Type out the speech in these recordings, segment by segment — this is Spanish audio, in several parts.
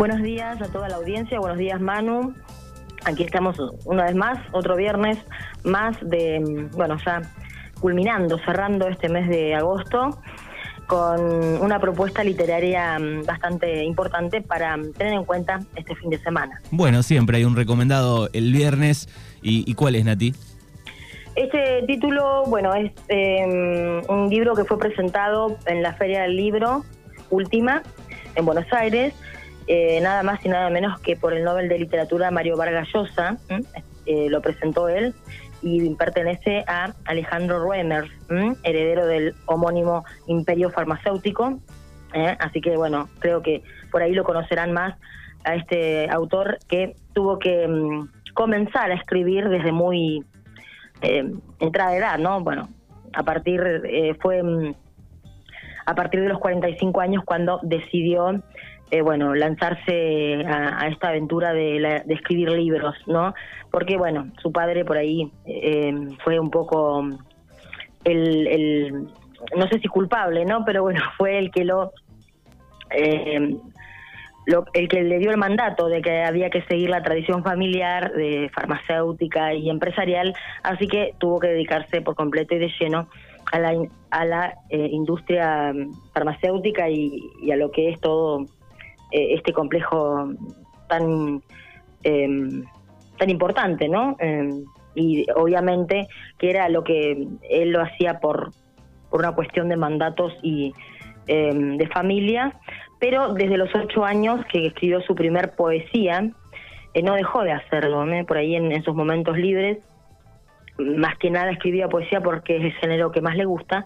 Buenos días a toda la audiencia, buenos días Manu. Aquí estamos una vez más, otro viernes más de, mm, bueno, ya culminando, cerrando este mes de agosto con una propuesta literaria mm, bastante importante para mm, tener en cuenta este fin de semana. Bueno, siempre hay un recomendado el viernes. ¿Y, cuál es, Nati? Este título, bueno, es em, un libro que fue presentado en la Feria del Libro última en Buenos Aires, eh, nada más y nada menos que por el Nobel de Literatura Mario Vargas Llosa, eh, lo presentó él, y pertenece a Alejandro Ruemers, heredero del homónimo imperio farmacéutico. ¿eh? Así que bueno, creo que por ahí lo conocerán más a este autor que tuvo que mm, comenzar a escribir desde muy entrada de edad, ¿no? Bueno, a partir, fue mm, a partir de los 45 años cuando decidió eh, bueno, lanzarse a, esta aventura de, escribir libros, ¿no? Porque, bueno, su padre por ahí eh, fue un poco el, no sé si culpable, ¿no? Pero bueno, fue el que eh, lo, el que le dio el mandato de que había que seguir la tradición familiar de farmacéutica y empresarial, así que tuvo que dedicarse por completo y de lleno a la, a la industria farmacéutica y a lo que es todo eh, este complejo tan, em, tan importante, ¿no? Em, y obviamente que era lo que él lo hacía por, por una cuestión de mandatos y em, de familia, pero desde los ocho años que escribió su primer poesía, eh, no dejó de hacerlo, por ahí en sus momentos libres, más que nada escribía poesía porque es el género que más le gusta,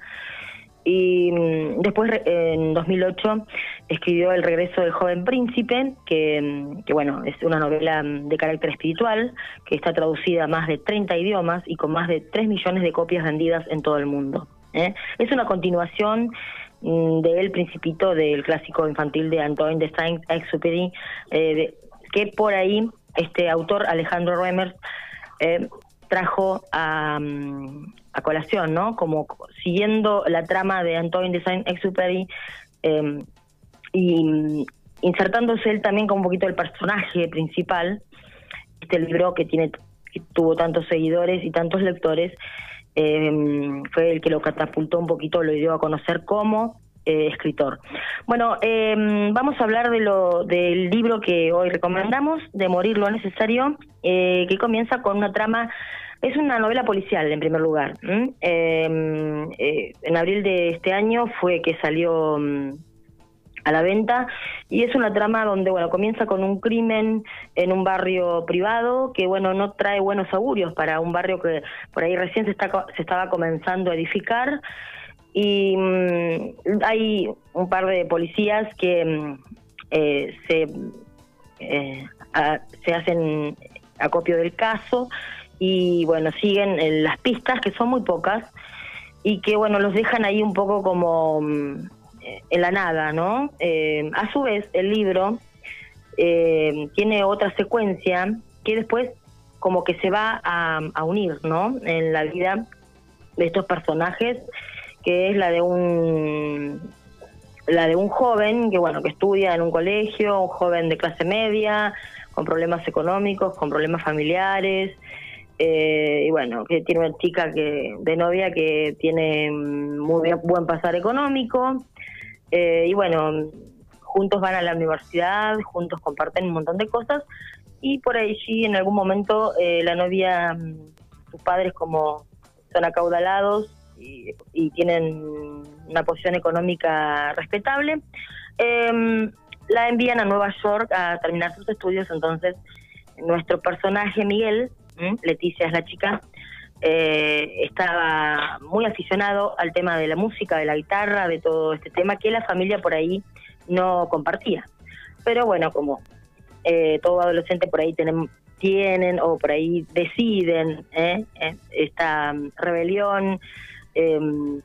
y mm, después, en 2008, escribió El regreso del joven príncipe, que, mm, bueno, es una novela mm, de carácter espiritual, que está traducida a más de 30 idiomas y con más de 3 millones de copias vendidas en todo el mundo. ¿eh? Es una continuación de El Principito, del clásico infantil de Antoine de Saint-Exupéry, eh, que por ahí este autor, Alejandro Remers, eh, trajo a, a colación, ¿no? Como siguiendo la trama de Antoine de Saint-Exupéry em, y insertándose él también como un poquito el personaje principal, este libro que tiene que tuvo tantos seguidores y tantos lectores, em, fue el que lo catapultó un poquito, lo dio a conocer como eh, escritor. Bueno, em, vamos a hablar de lo del libro que hoy recomendamos, de Morir lo necesario, eh, que comienza con una trama es una novela policial, en primer lugar. Eh, en abril de este año fue que salió mm, a la venta y es una trama donde bueno comienza con un crimen en un barrio privado que bueno no trae buenos augurios para un barrio que por ahí recién se está se estaba comenzando a edificar y mm, hay un par de policías que mm, eh, se eh, se hacen acopio del caso y bueno, siguen eh, las pistas, que son muy pocas, y que bueno, los dejan ahí un poco como mm, en la nada, ¿no? Eh, a su vez, el libro eh, tiene otra secuencia que después como que se va a, unir, ¿no? En la vida de estos personajes, que es la de un la de un joven que bueno que estudia en un colegio, un joven de clase media, con problemas económicos, con problemas familiares, eh, y bueno, que tiene una chica que de novia que tiene muy buen pasar económico. Eh, y bueno, juntos van a la universidad, juntos comparten un montón de cosas. Y por ahí sí, en algún momento, eh, la novia, sus padres como son acaudalados y, tienen una posición económica respetable, em, la envían a Nueva York a terminar sus estudios. Entonces, nuestro personaje, Miguel, Leticia es la chica, eh, estaba muy aficionado al tema de la música, de la guitarra, de todo este tema que la familia por ahí no compartía. Pero bueno, como eh, todo adolescente por ahí tienen, tienen o por ahí deciden ¿eh? esta rebelión, em,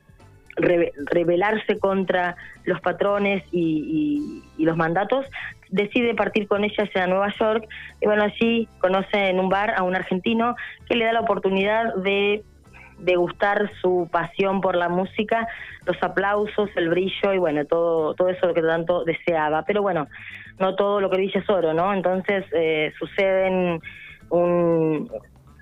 rebelarse contra los patrones y, los mandatos, decide partir con ella hacia Nueva York y bueno, allí conoce en un bar a un argentino que le da la oportunidad de degustar su pasión por la música, los aplausos, el brillo y bueno, todo, todo eso que tanto deseaba. Pero bueno, no todo lo que brilla es oro, ¿no? Entonces eh, suceden un,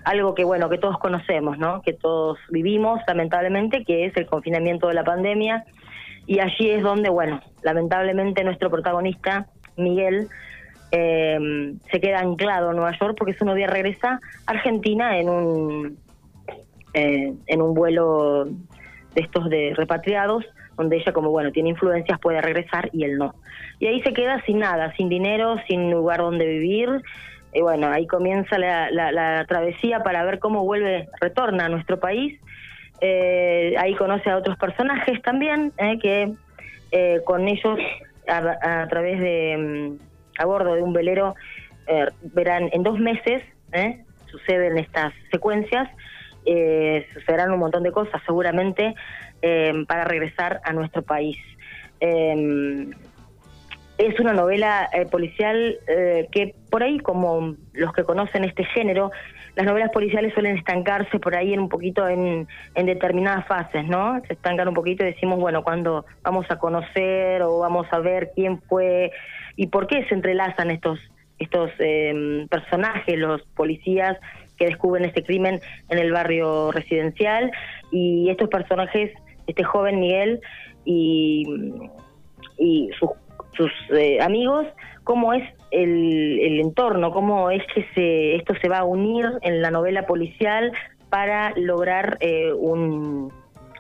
algo que bueno, que todos conocemos, ¿no? Que todos vivimos lamentablemente, que es el confinamiento de la pandemia. Y allí es donde, bueno, lamentablemente nuestro protagonista, Miguel, eh, se queda anclado en Nueva York porque su novia regresa a Argentina en un eh, en un vuelo de estos de repatriados, donde ella como bueno tiene influencias puede regresar y él no. Y ahí se queda sin nada, sin dinero, sin lugar donde vivir. Y bueno, ahí comienza la, travesía para ver cómo vuelve, retorna a nuestro país. Eh, ahí conoce a otros personajes también, eh, que con ellos a, través de, mm, a bordo de un velero, verán en dos meses, suceden estas secuencias eh, sucederán un montón de cosas seguramente eh, para regresar a nuestro país. Eh, es una novela eh, policial que por ahí, como los que conocen este género, las novelas policiales suelen estancarse por ahí en un poquito en, en determinadas fases, ¿no? Se estancan un poquito y decimos, bueno, cuando vamos a conocer o vamos a ver quién fue y por qué se entrelazan estos estos personajes, los policías que descubren este crimen en el barrio residencial y estos personajes, este joven Miguel y, y sus, sus eh, amigos, cómo es el, el, entorno, cómo es que se, esto se va a unir en la novela policial para lograr eh, un,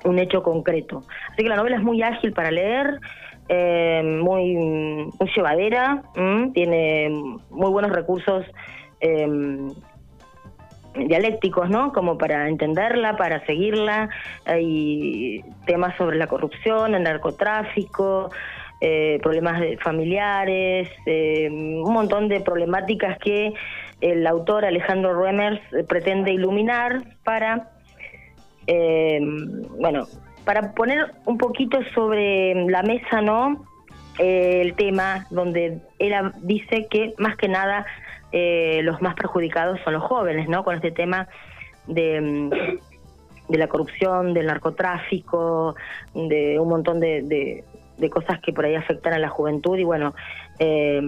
un hecho concreto. Así que la novela es muy ágil para leer, eh, muy, muy llevadera, tiene muy buenos recursos eh, dialécticos, ¿no? Como para entenderla, para seguirla. Hay temas sobre la corrupción, el narcotráfico, eh, problemas familiares, eh, un montón de problemáticas que el autor Alejandro Remers pretende iluminar para, eh, bueno, para poner un poquito sobre la mesa, ¿no? el tema donde él dice que más que nada eh, los más perjudicados son los jóvenes, ¿no? Con este tema de, mm, de la corrupción, del narcotráfico, de un montón de, de, cosas que por ahí afectan a la juventud y bueno, eh,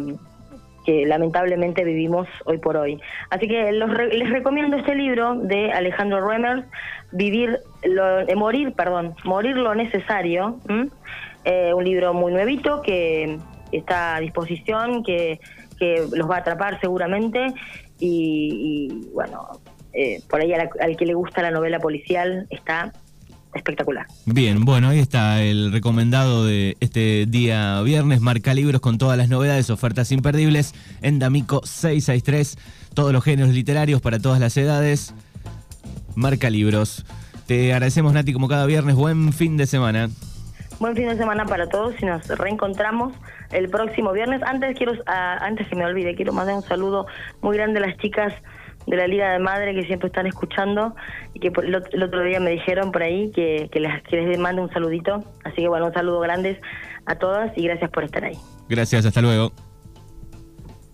que lamentablemente vivimos hoy por hoy. Así que les recomiendo este libro de Alejandro Remers, Vivir, lo, eh, Morir, perdón, Morir lo necesario, un libro muy nuevito que está a disposición, que que los va a atrapar seguramente y, bueno, eh, por ahí al, que le gusta la novela policial está espectacular. Bien, bueno, ahí está el recomendado de este día viernes, marca libros con todas las novedades, ofertas imperdibles en D'Amico 663, todos los géneros literarios para todas las edades, marca libros. Te agradecemos Nati como cada viernes, buen fin de semana. Buen fin de semana para todos y nos reencontramos el próximo viernes. Antes quiero, antes que me olvide, quiero mandar un saludo muy grande a las chicas de la Liga de Madre que siempre están escuchando y que el, otro día me dijeron por ahí que, les, que les un saludito. Así que bueno, un saludo grande a todas y gracias por estar ahí. Gracias, hasta luego.